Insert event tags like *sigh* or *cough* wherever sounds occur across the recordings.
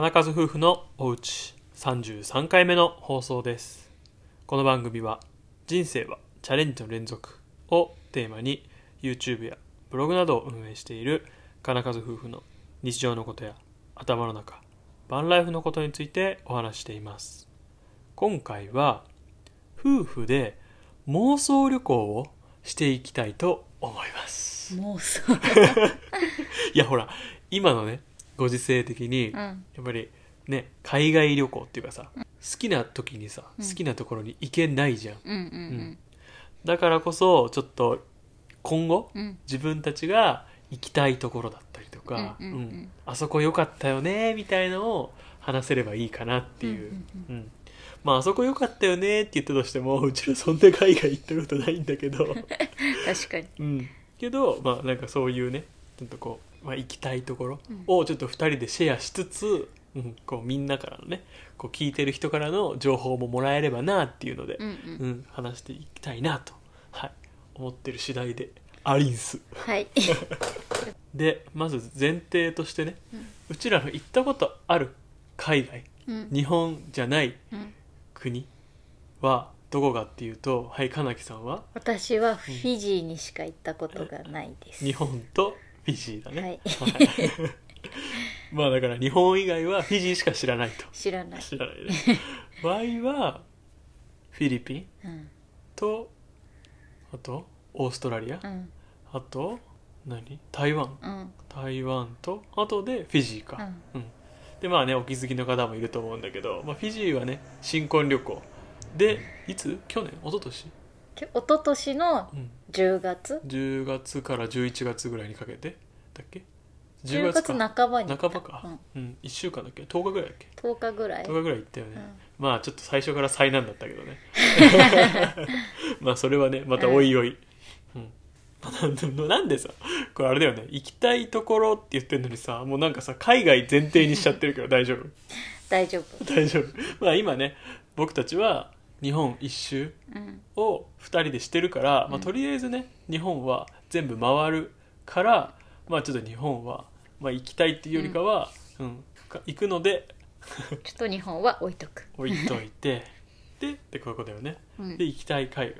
金数夫婦のおうち33回目の放送です。この番組は人生はチャレンジの連続をテーマに YouTube やブログなどを運営している金数夫婦の日常のことや頭の中バンライフのことについてお話ししています。今回は夫婦で妄想旅行をしていきたいと思います。妄想。*laughs* いやほら今のねご時世的にうん。やっぱりね海外旅行っていうかさ好きな時にさうん。好きなところに行けないじゃん、うんうんだからこそちょっと今後うん。うん自分たちが行きたいところだったりとか、うんうんうん。うん。あそこ良かったよねみたいのを話せればいいかなっていう、うん。うん。まああそこ良かったよねって言ったとしても *laughs* うちらそんな海外行ったことないんだけど、*laughs* 確かに。うん、けどまあなんかそういうねちょっとこう、まあ、行きたいところうん。をちょっと2人でシェアしつつ、うん、こうみんなからのねこう聞いてる人からの情報ももらえればなっていうので、うんううんん話していきたいなと、はい、思ってる次第でありんす。はい。*laughs* でまず前提としてね、ううんちらの行ったことある海外うん。日本じゃないうん。国はどこかっていうとはい金木さんは？私はフィジーにしか行ったことがないです。日本とフィジーだね、はい。は *laughs* いまあだから日本以外はフィジーしか知らないと。知らない。知らないね場合はフィリピンうん。とあとオーストラリア、うん。あと何？台湾。うん。台湾とあとでフィジーか、うん。でまあねお気づきの方もいると思うんだけど、まあ、フィジーはね新婚旅行。でいつ？去年？一昨年？き一昨年のうん。10月？10月から11月ぐらいにかけて？だっけ？10月半ばに半ばか、うん。1週間だっけ？10日ぐらいだっけ？うん、10日ぐらい。10日ぐらい行ったよね、うん。まあちょっと最初から災難だったけどね。*laughs* まあそれはねまたおいおい、うん。なんなんでさこれあれだよね。行きたいところって言ってんのにさもうなんかさ海外前提にしちゃってるけど大丈夫？*laughs* 大丈夫。大丈夫。まあ今ね僕たちは日本一周うん。を2人でしてるから、まあ、うん。とりあえずね日本は全部回るからまあちょっと日本は、まあ、行きたいっていうよりかは、うん。か行くので *laughs* ちょっと日本は置いとく。置いといて。ででこういうことだよね。うん。で行きたい海外。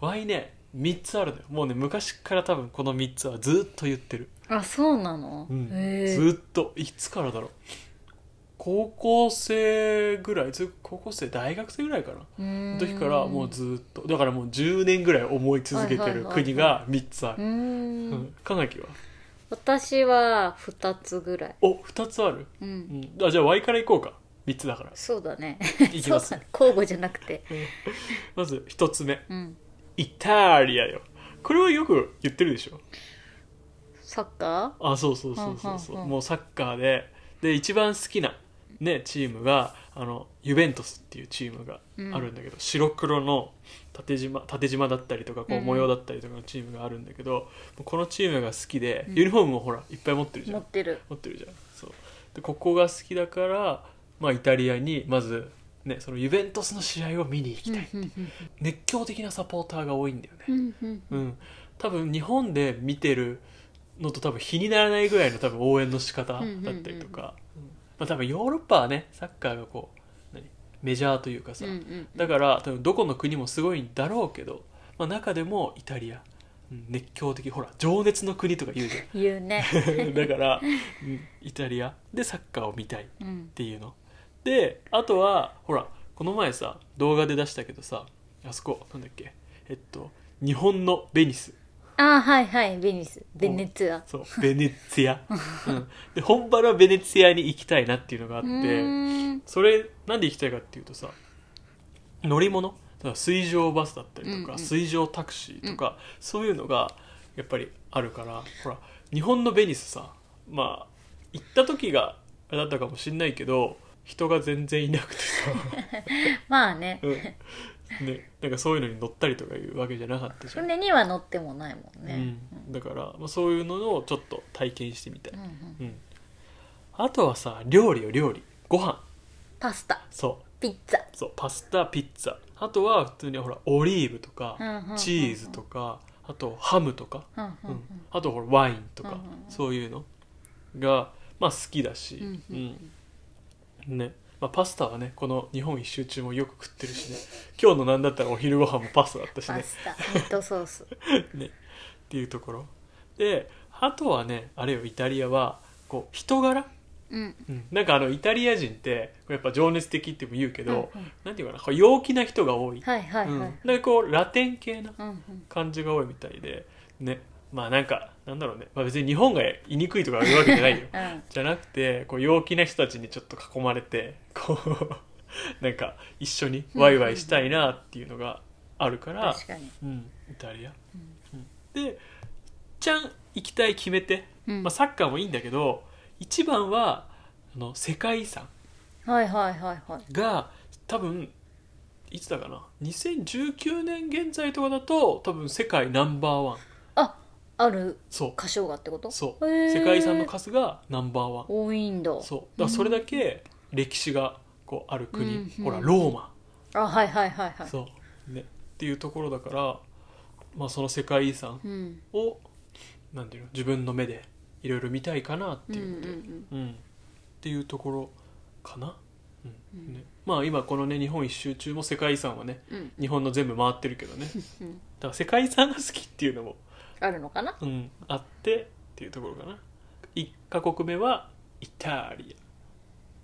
ワイね3つあるのよ。もうね昔から多分この3つはずっと言ってる、あそうなの、うん。へえずっと。いつからだろう？高校生ぐらいず高校生大学生ぐらいかな。うーん。時からもうずっとだからもう10年ぐらい思い続けてる国が3つある。うーん。うん。金木は私は2つぐらい。お2つある、うん。うん、あじゃあ Y からいこうか。3つだから。そうだね。いきます。*laughs* 交互じゃなくて。まず1つ目。うん。イタリアよ。これはよく言ってるでしょ？サッカあそうそうそうそうそう。もうサッカーで。で一番好きなねチームがあのユベントスっていうチームがあるんだけど、白黒の縦縞縦縞だったりとかこううん。模様だったりとかのチームがあるんだけど、このチームが好きで、うん。ユニフォームもほらいっぱい持ってるじゃん。ー持ってる。持ってるじゃん。そう。でここが好きだから、まあ、イタリアにまず、ね、そのユベントスの試合を見に行きたい、う。ん熱狂的なサポーターが多いんだよね。うんうんうん、多分日本で見てるのと多分比にならないぐらいの多分応援の仕方だったりとか、うんまあ、多分ヨーロッパはねサッカーがこう何？メジャーというかさ、うんうんだから多分どこの国もすごいんだろうけど、まあ、中でもイタリア、うん熱狂的。ほら情熱の国とか言うじ言うね。ゃ *laughs* んだから、うんイタリア。でサッカーを見たいっうんていうの。であとはほらこの前さ動画で出したけどさあそこなんだっけ？えっと日本のベニスあはいはい。ベニス。ベネツィア。そう。ベネツィア、うん、で本場のベネツィアに行きたいなっていうのがあっうてーん。それなんで行きたいかっていうとさ乗り物？だから水上バスだったりとか、うんうん。水上タクシーとか、そういうのがやっぱりあるからほら日本のベニスさまあ行った時があれだったかもしんないけど人が全然いなくてさ、*laughs* まあね。うん *laughs* ね、なんかそういうのに乗ったりとかいうわけじゃなかったじゃん、船には乗ってもないもんね。うん、だから、まあ、そういうのをちょっと体験してみたい、うんうん。うん、あとはさ料理よ料理。ご飯。パスタ。そう。ピッツァ。そうパスタピッツァ。あとは普通にほらオリーブとか、うんうんチーズとかあとハムとか、うんうんうん。あとほらワインとか、うんうんうん。そういうのがまあ好きだし、うんうん。うん。ねまあ、パスタはねこの日本一周中もよく食ってるしね。今日のなんだったらお昼ご飯もパスタだったしね。パスタミートソース。*laughs* ね。っていうところ。であとはねあれよイタリアはこう人柄、うん。うん、なんかあのイタリア人ってやっぱ情熱的っても言うけど、うんうん。なんていうかなこう陽気な人が多い、はいはいはい、うん、なんかこうラテン系なうんうん。感じが多いみたいでね。まあなんかなんだろうね、まあ、別に日本が言いにくいとか言うわけじゃないよ。*laughs* うん。じゃなくてこう陽気な人たちにちょっと囲まれてこうなんか一緒にワイワイしたいなっていうのがあるから、確かに、うん、イタリア、うん。でちゃん行きたい決めて、うん。まあ、サッカーもいいんだけど一番はあの世界遺産はいはいはいはい。が多分いつだかな？2019年現在とかだと多分世界ナンバーワン。ああるそう。歌唱がってこと？そう。へー。世界遺産の数がナンバーワン。多いんだ。そう。だからそれだけ歴史がこうある国、うんほらローマ、あはいはいはいはい。そう。ね。っていうところだから、まあ、その世界遺産うん。をなんていうの自分の目でいろいろ見たいかなってうんういうので、ん。うん。っていうところかな、うん。ね、まあ今このね日本一周中も世界遺産はねうん。日本の全部回ってるけどね。うん。だから世界遺産が好きっていうのも、あるのかな？うん、あってっていうところかな。1カ国目はイタリ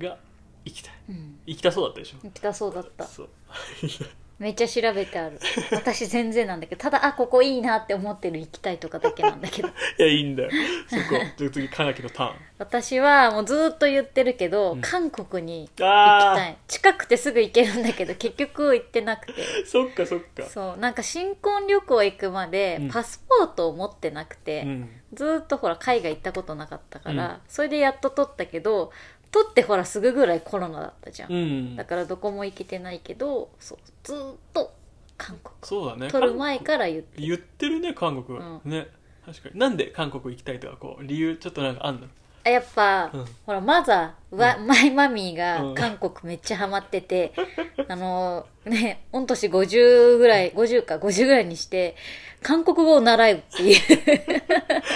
アが行きたい。うん。行きたそうだったでしょ。行きたそうだった。そう。*laughs* めっちゃ調べてある。*laughs* 私全然なんだけどただあここいいなって思ってる行きたいとかだけなんだけど。*laughs* いやいいんだよ。そこ。次かなきのターン。私はもうずーっと言ってるけど、うん。韓国に行きあたい。近くてすぐ行けるんだけど結局行ってなくて。ーそっかそっか。そう。なんか新婚旅行行くまでうん。パスポートを持ってなくて、うん。ずーっとほら海外行ったことなかったから、うん。それでやっと取ったけど取ってほらすぐぐらいコロナだったじゃん、うん。だからどこも行けてないけどそうずーっと韓国。そうだね。取る前から言って言ってるね韓国、うん。ね。確かに。なんで韓国行きたいとかこう理由ちょっとなんかあんの？あやっぱ、うん。ほらマザーは、マイマミーうん。が韓国めっちゃハマってて、*laughs* あのね御年50ぐらい50か50ぐらいにして韓国語を習うっていう。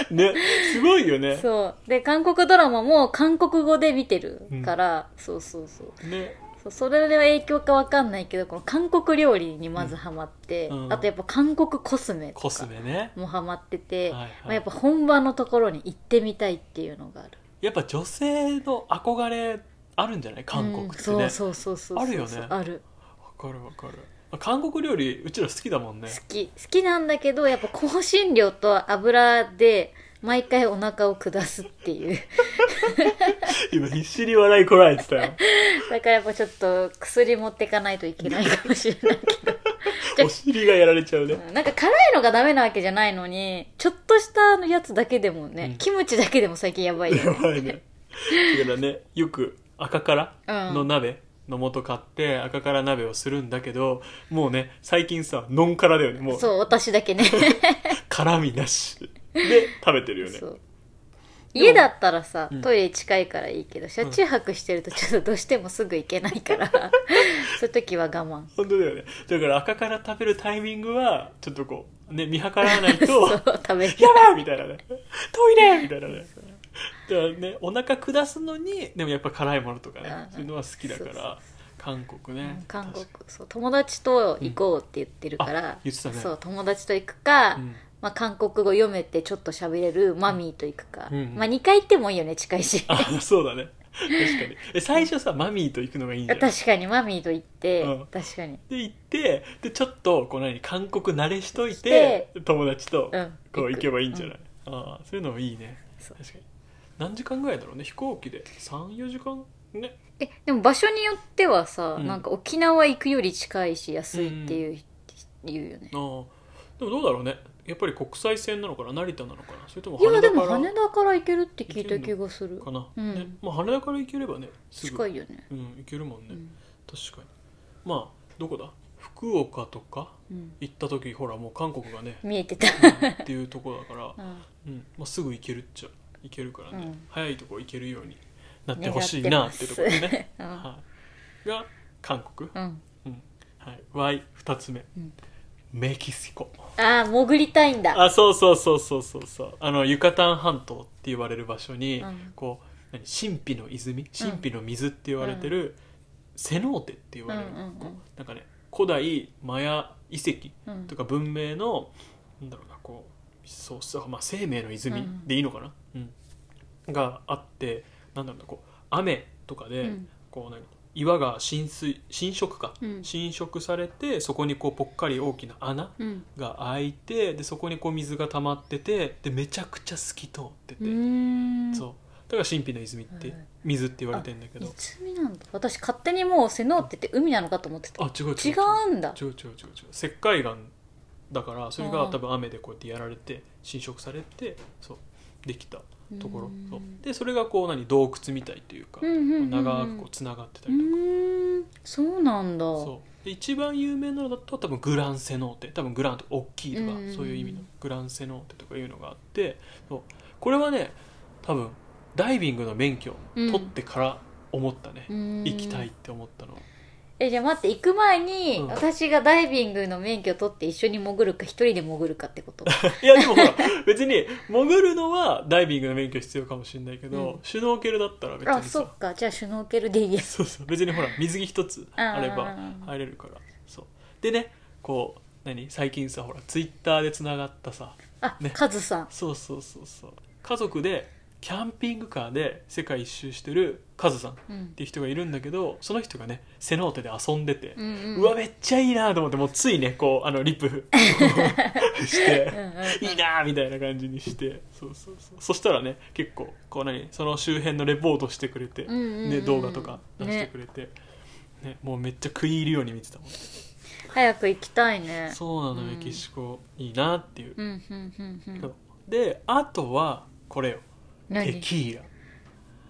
*laughs* ねすごいよね。そう。で韓国ドラマも韓国語で見てるから、そうそうそう。ねそうそれの影響かわかんないけどこの韓国料理にまずハマって、うん。あとやっぱ韓国コスメとコスかメね。もハマってて、はいはい。まあ、やっぱ本場のところに行ってみたいっていうのがある。やっぱ女性の憧れあるんじゃない？韓国ってね、うんそうそうそうそうそうあるよね。ある。わかるわかる。まあ韓国料理うちら好きだもんね。好き。好きなんだけどやっぱ香辛料と油で毎回お腹を下すっていう。*laughs* 今必死に笑いこらえてたよ。だからやっぱちょっと薬持ってかないといけないかもしれないけど。*laughs* お尻がやられちゃうね。うんなんか辛いのがダメなわけじゃないのにちょっとしたやつだけでもね、うん。キムチだけでも最近やばいよ。やねばいね。だからねよく赤からの鍋の素買って赤から鍋をするんだけどもうね最近さノン辛だよねもう。そう私だけね。*laughs* 辛みなしで食べてるよね。そう。家だったらさ、うん。トイレ近いからいいけど車中泊してるとちょっとどうしてもすぐ行けないから *laughs* そういう時は我慢。本当だよね。だから赤から食べるタイミングはちょっとこうね見計らわないと *laughs* そう食べる。やばいみたいなね。*laughs* トイレみたいなね。だからねお腹下すのにでもやっぱ辛いものとかねうんそういうのは好きだかそうそう。ら韓国ね。韓国。確かそう友達と行こうって言ってるから、うん。あ言ってたね。そう友達と行くか、うんまあ、韓国語読めてちょっと喋れるマミーと行くか、うんまあ2回行ってもいいよね近いし。あそうだね。確かに。え最初さマミーと行くのがいいんじゃない確かにマミーと行って、うん。確かに。で行ってでちょっとこう何韓国慣れしといして。友達とうん。こう行けばいいんじゃない、ああそういうのもいいね。確かに。何時間ぐらいだろうね？飛行機で。34時間？ね。えでも場所によってはさ、うん。なんか沖縄行くより近いし安いっていう、言うよね。ああでもどうだろうね？やっぱり国際線なのかな？成田なのかな？それともいやでも羽田から羽田から行けるって聞いた気がする。かな、うん。ね。まあ、羽田から行ければねすぐ。近いよね。うん行けるもんね、うん。確かに。まあどこだ？福岡とかうん。行った時ほらもう韓国がね見えてた。っていうところだから、*laughs* うん。うん。まあ、すぐ行けるっちゃ行けるからね、うん。早いとこ行けるようになってほしいなっていうところでね、うんはい、が韓国、うん。はい、Y2 つ目、うんメキシコ。ああ潜りたいんだ。あそうそうそうそうそうそう。あのユカタン半島って言われる場所に、うん。こ何神秘の泉？神秘の水って言われてる、セノーテって言われる、うんうんうん。こうなんかね古代マヤ遺跡うん。とか文明のなんだろうなこうそうそう、まあ、生命の泉でいいのかな、うん。があってなんだろうなこう雨とかで、うん。こう何？岩が浸水浸食か、うん。浸食されてそこにこうぽっかり大きな穴うん。が開いてでそこにこう水が溜まっててでめちゃくちゃ透き通ってて、うーん。そう。だから神秘の泉って、はい。水って言われてんだけど。泉なんだ。私勝手にもうセノーテって海なのかと思ってた。あ違う違う違う。んだ。違う違う違う。違う石灰岩だからそれがうん多分雨でこうやってやられて浸食されてそう。できたところ。うん。そう。でそれがこう何洞窟みたいというかうんうんうんうん。長くこうつながってたうりとか。そうなんだ。そう。で一番有名なのだと多分グランセノーテ。多分グランとか大きいとかうんそういう意味のグランセノーテとかいうのがあってそう。これはね多分ダイビングの免許うん取ってから思ったね。うーん。行きたいって思ったのえじゃあ待って行く前に、うん。私がダイビングの免許取って一緒に潜るか一人で潜るかってこと？*laughs* いやでもほら別に潜るのはダイビングの免許必要かもしれないけど、うん。シュノーケルだったら別あにさ。そっか。じゃあシュノーケルでいいや。そうそう別にほら水着一つあればうん入れるから。そう。でねこう何？最近さほらツイッターでつながったさあ、ね。カズさん。そうそうそうそう。家族でキャンピングカーで世界一周してるカズさんっうんていう人がいるんだけどその人がねセノーテで遊んでて、うんうん。うわめっちゃいいなと思ってもうついねこうあのリップ。してうんうんいいなみたいな感じにして。そうそうそう。そしたらね結構こう何その周辺のレポートしてくれて、うんうんうんね、動画とか出してくれて、ねもうめっちゃ食い入るように見てたもん。早く行きたいね。そうなの、うん。メキシコ。いいなっていう、うんうんうんうん。であとはこれよテ何キーラ。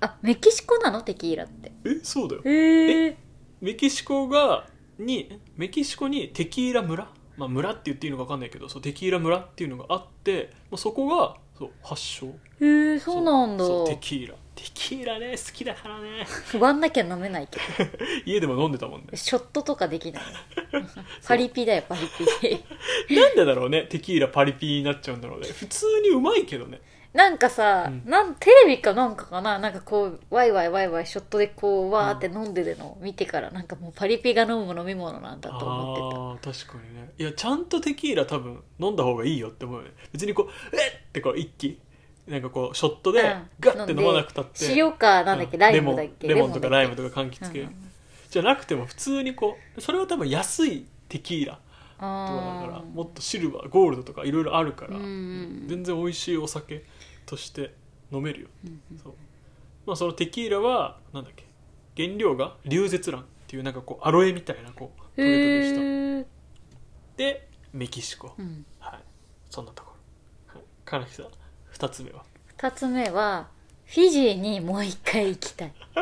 あメキシコなの？テキーラって。えそうだよ。へえメキシコがにメキシコにテキーラ村、まあ、村って言っていいのか分かんないけどそうテキーラ村っていうのがあってもうそこがそう発祥。へえそうなんだ。そうテキーラ。テキーラね好きだからね。不安なきゃ飲めないけ *laughs* 家でも飲んでたもんね。どショットとかできない。*laughs* パリピだよパリピ。*laughs* なんでだろうねテキーラパリピになっちゃうんだろうね。普通にうまいけどねなんかさ、うん。なんテレビかなんかかな？なんかこうワイワイワイワイショットでこうわーって飲んでるのを見てから。なんかもうパリピが飲む飲み物なんだと思ってた。あー確かにね。いやちゃんとテキーラ多分飲んだ方がいいよって思うよね。別にこうえっ！ってこう一気。なんかこうショットでうん。ガッて飲まなくたって、塩かなんだっけ、うん。ライムだっけ？レモンレモンとかライムととか柑橘系、じゃなくても普通にこうそれは多分安いテキーラとかあだからー。もっとシルバーゴールドとかいろいろあるから、うんうん。全然美味しいお酒として飲めるよ、うんうん。そう。まあそのテキーラはなんだっけ？原料がリュウゼツランっていうなんかこうアロエみたいなこうトゲトゲした。へえでメキシコ、うん。はい。そんなところ、はい、金木さん2つ目は？二つ目はフィジーにもう一回行きたい。*laughs*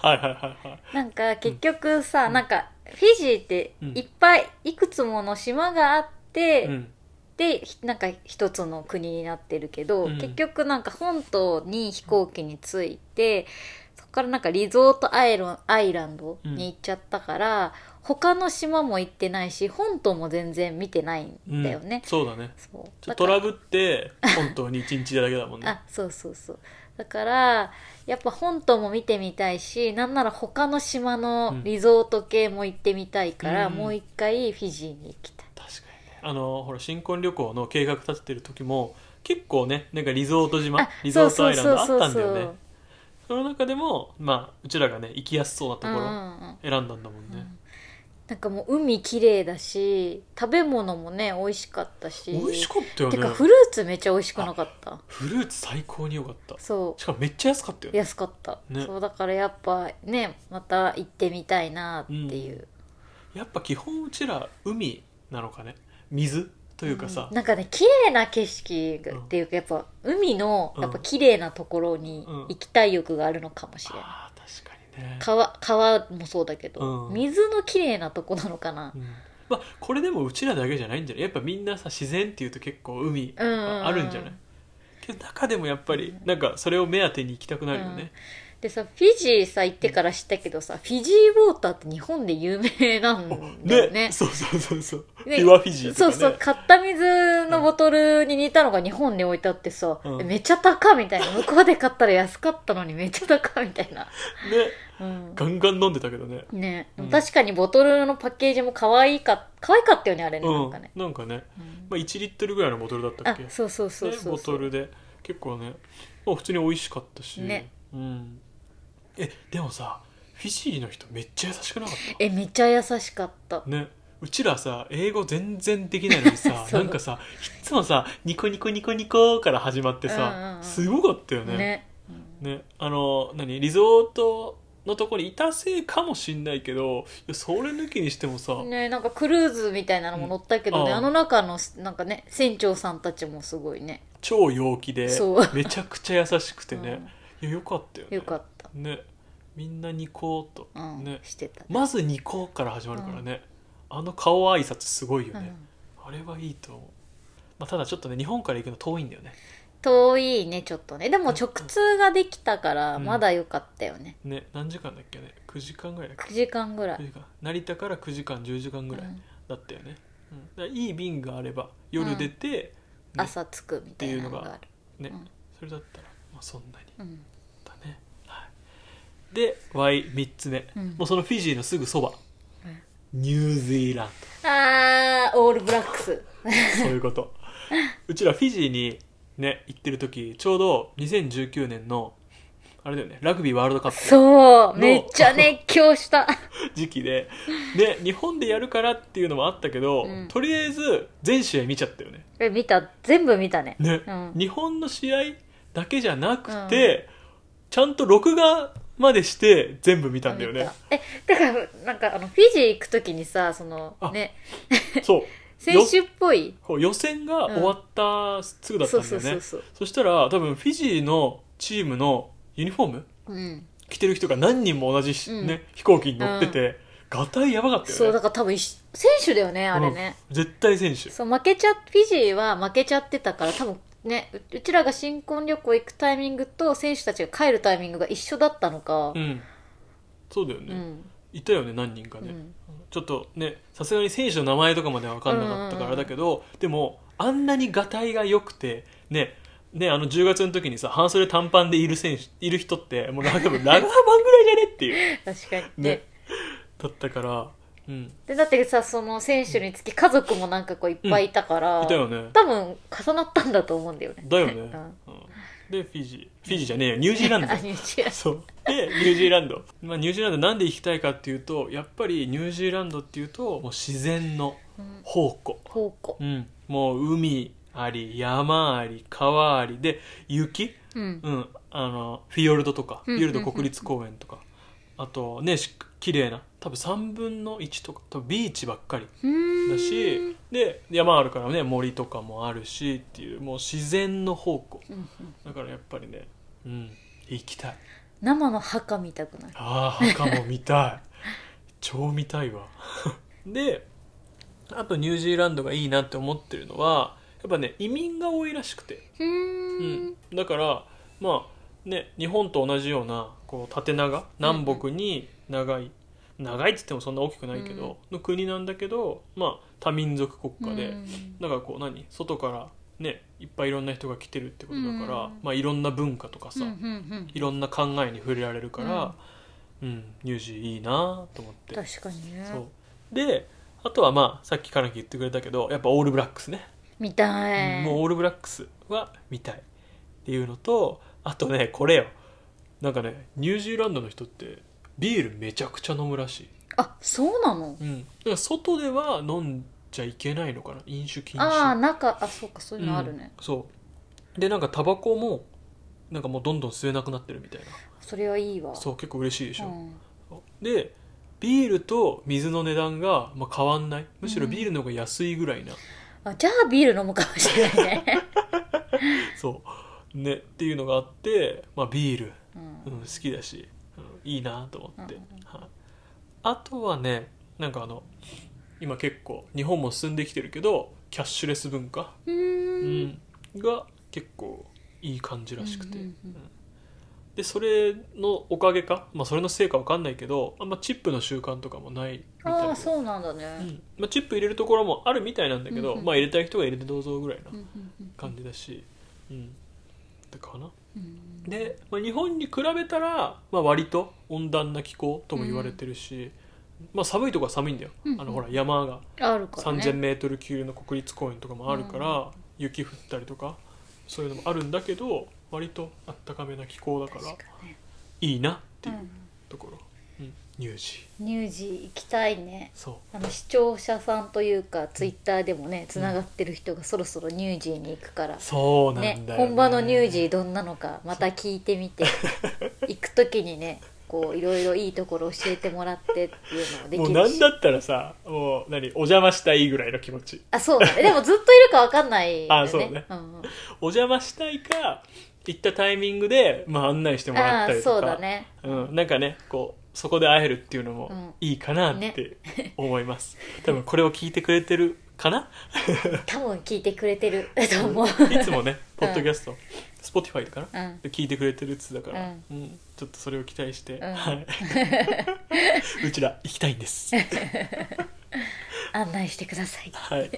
はいはいはいはい。なんか結局さ、うん。なんかフィジーってうんいっぱいいくつもの島があって、うんでひなんか一つの国になってるけど、うん。結局なんか本島に飛行機に着いてそこからなんかリゾートアイロンアイランドに行っちゃったから、他の島も行ってないし本島も全然見てないんだよね。うん、そうだね。そう。トラブって本当に1日だけだもんね。*laughs* あそうそうそう。だからやっぱ本島も見てみたいしなんなら他の島のリゾート系も行ってみたいから、うん。もう一回フィジーに行きたいあのほら新婚旅行の計画立ててる時も結構ねなんかリゾート島あリゾートアイランドあったんだよね。その中でもまあうちらがね行きやすそうなところうんうんうん。選んだんだもんね、なんかもう海綺麗だし食べ物もね美味しかったし。美味しかったよね。てかフルーツめっちゃ美味しくなかった。フルーツ最高に良かった。そしかもめっちゃ安かったよう安かった、ね。そうだからやっぱねまた行ってみたいなっていう、やっぱ基本うちら海なのかね水というかさ。うん、なんかね綺麗な景色っていうかやっぱ海のうん。やっぱ綺麗なところにうん。行きたい欲があるのかもしれない、あー確かにね。川川もそうだけど、うん。水の綺麗なとこなのかな。うん。まあこれでもうちらだけじゃないんじゃない？やっぱみんなさ自然っていうと結構海うん。あるんじゃない？けど中でもやっぱりなんかそれを目当てに行きたくなるよね、でさフィジーさ行ってから知ったけどさフィジーウォーターって日本で有名なんだよね。そうそうそうそう、ねピュアフィジーね、そうそう買った水のボトルに似たのが日本に置いてあってさ、うん。えめっちゃ高みたいな。向こうで買ったら安かったのにめっちゃ高みたいな、ね。うん。ガンガン飲んでたけどね。ね、うん。確かにボトルのパッケージも可愛いか可愛かったよねあれね、うん。なんかね、なんかね、うん。まあ、1リットルぐらいのボトルだったっけ？あそうそうそうそうそう、ね、ボトルで。結構ね、まあ、普通に美味しかったし、ね。うん、えでもさフィジーの人めっちゃ優しくなかっえめっちゃ優しかった。たね。うちらさ英語全然できないのにさ *laughs* そう。なんかさいっつもさニコニコニコニコから始まってさ、うんうんうん。すごかったよね。ね。ね。あの何？リゾートのとこにいたせいかもしんないけどいやそれ抜きにしてもさ、ねなんかクルーズみたいなのも乗ったけどね、うん。あああの中のなんかね船長さんたちもすごいね。超陽気でそう。めちゃくちゃ優しくてね、いやよかったよね。よかった、ねみんなニコーと、うん。ね。してた。ねまずニコーから始まるからね、あの顔挨拶すごいようん。ね、あれはいいと思う、まあ、ただちょっとね日本から行くの遠いんだよね。遠いねちょっとね。でも直通ができたからうん。まだ良かったよね、ね何時間だっけね9時間ぐらいだっけ9時間ぐらい。9時間。成田から9時間10時間ぐらいうん。だったよね、うん。だからいい便があれば夜出て、ね朝着くみたいなのがある。ねうん。それだったら、まあ、そんなに。うんで Y3 つ目、うん。もうそのフィジーのすぐそば。ニュージーランあーオールブラックス。ド *laughs* そういうこと。うちらフィジーにね行ってる時ちょうど2019年のあれだよねラグビーワールドカップ。そうのめっちゃ熱狂した。*laughs* 時期で。で日本でやるからっていうのもあったけど、うん。とりあえず全試合見ちゃったよね。え見た。全部見たね。ね、うん。日本の試合だけじゃなくて、ちゃんと録画までして全部見たんだよね。えだからなんかあのフィジー行く時にさそのあね。そう。*laughs* 選手っぽい。予選が終わったすぐだったんだよね、そしたら多分フィジーのチームのユニフォームそううん。着てる人が何人も同じし、うん。ね、飛行機に乗ってて、ガタイやばかったよね。そうだから多分一選手だよねあれね、うん。絶対選手。そう負けちゃフィジーは負けちゃってたから多分ねううちらが新婚旅行行くタイミングと選手たちが帰るタイミングが一緒だったのか。うん。そうだよね、うん。いたよね何人かね、うん。ちょっとねさすがに選手の名前とかまでは分かんなかったからだけど、でもあんなにガタイが良くてねねあの10月の時にさ半袖短パンでいる選手いる人ってもうラガーマンぐらいじゃねっていう。*laughs* 確かに。ねね。だったからうん。でだってさその選手につき家族もなんかこういっぱいいたから、いたよね。多分重なったんだと思うんだよね。だよね、うん。うん。でフィジー。フィジーじゃねえよ。ニュージーランド。あニュージーランそう。でニュージーランド、まあ、ニュージーランドなんで行きたいかっていうとやっぱりニュージーランドっていうともう自然のドうん。宝庫、宝庫。うん、もう海あり山あり川あり。で雪、うん。うん、あのフィヨルドとか。フうん。ィヨルド国立公園とか、あとねし綺麗な。多分3分の1とか多分ビーチばっかり。だしで山あるからね森とかもあるしっていうもう自然の宝庫。うんうん。だからやっぱりねうん行きたい。生の墓見たくない？ああ墓も見たい。*laughs* 超見たいわ。*laughs* であとニュージーランドがいいなって思ってるのはやっぱね移民が多いらしくて、うん。ん、だからまあね日本と同じようなこう縦長南北に長い、長いっつってもそんな大きくないけど、の国なんだけどまあ多民族国家で、うん。だからこう何外からねいっぱいいろんな人が来てるってことだから、うん。まあいろんな文化とかさ、うんうんうん。いろんな考えに触れられるから、うん。ニュージーいいなと思って。確かにね。そう。であとはまあさっきから言ってくれたけどやっぱオールブラックスね、見たい。もうオールブラックスは見たいっていうのとあとねこれよ。なんかねニュージーランドの人ってビールめちゃくちゃ飲むらしい、あそうなの？うん、だから外では飲んじゃいけないのかな飲酒禁止。ああ中あそうかそういうのあるね、うん。そう。でなんかタバコもなんかもうどんどん吸えなくなってるみたいな。それはいいわ。そう結構嬉しいでしょ、うん。でビールと水の値段が、まあ、変わんない？むしろビールの方が安いぐらいな、あじゃあビール飲むかもしれないね、*laughs* そう。ねっていうのがあって、まあ、ビール、うん。うん、好きだし、うん、いいなと思って、うんはい、あとはねなんかあの今結構日本も進んできてるけどキャッシュレス文化、うん。ん、が結構いい感じらしくて、うんうんうん。うん。でそれのおかげか、まあ、それのせいかわかんないけどあんまチップの習慣とかもないみたいで。ああそうなんだね、うん。まあ、チップ入れるところもあるみたいなんだけど、うんうんまあ入れたい人が入れてどうぞぐらいなうんうんうん感じだし。うん。だかなうんで、まあ、日本に比べたら、まあ、割と温暖な気候とも言われてるし、まあ、寒いとこは寒いんだよ、うんうん。あのほら山があるからね。3000m 級の国立公園とかもあるから、雪降ったりとかそういうのもあるんだけど割とあったかめな気候だから確かね。いいなってういうんところ、うん、乳児乳児行きたいね。そあの視聴者さんというかツイッターでもねつながってる人がそろそろ乳児に行くから。うそうなんだよ、ね。ね本場の乳児どんなのかまた聞いてみて。*laughs* 行く時にねこういろいろいいところ教えてもらってっていうのもでもうきるし。なんだったらさもう何お邪魔したいぐらいの気持ち。あそうだね。でもずっといるかわかんないよね。*laughs* あそうね。んうん。お邪魔したいか行ったタイミングで、まあ、案内してもらったりとか。そうだね。うん、なんかねこうそこで会えるっていうのもうん。いいかなって思います、多分これを聞いてくれてるかな？多分聞いてくれてる。と思う。いつもねポッドキャスト、Spotify とかな、うん。で聞いてくれてるっつだから、ううん。ちょっとそれを期待して、うん。はい、*laughs* うちら行きたいんです。*laughs* 案内してください。はい。っ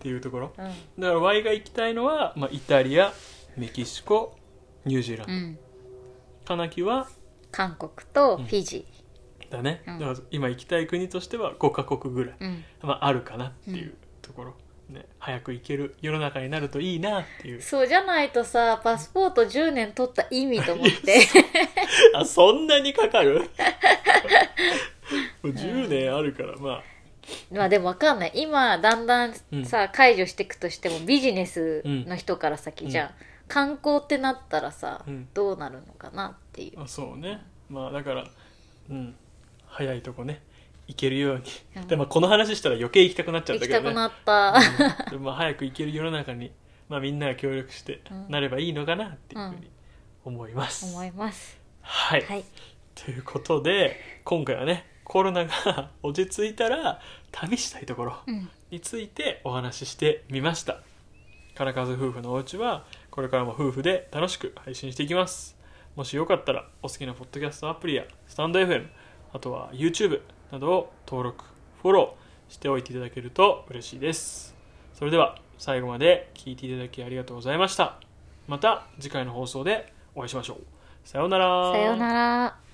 ていうところ。うん。だから Y が行きたいのは、まあ、イタリアメキシコニュージーランド、うん。カナキは韓国とフィジだね、うん。だから今行きたい国としては5カ国ぐらい、ーうん。まあ、あるかなっていうところ、ね、早く行ける世の中になるといいなっていう。そうじゃないとさパスポート10年取った意味と思って。*laughs* *laughs* あそんなにかかる？*laughs* もう10年あるからまあ。まあでもわかんない。今だんだんさ、解除していくとしてもビジネスの人から先。うん。じゃん、観光ってなったらさ、うん。どうなるのかなっていう。あそうね。まあだからうん。早いとこね行けるように、うん。でまあこの話したら余計行きたくなっちゃっ行きたけどね。たくなった、うん。でもまあ早く行ける世の中に、まあ、みんなが協力してうん。なればいいのかなっていうふうに思います、思います。はい、はい。ということで今回はねコロナが落ち着いたら旅したいところうん。についてお話ししてみました。金数夫婦のお家はこれからも夫婦で楽しく配信していきます。もしよかったらお好きなポッドキャストアプリやスタンド FM あとは YouTube などを登録フォローしておいていただけると嬉しいです。それでは最後まで聞いていただきありがとうございました。また次回の放送でお会いしましょう。さようなら。さようなら。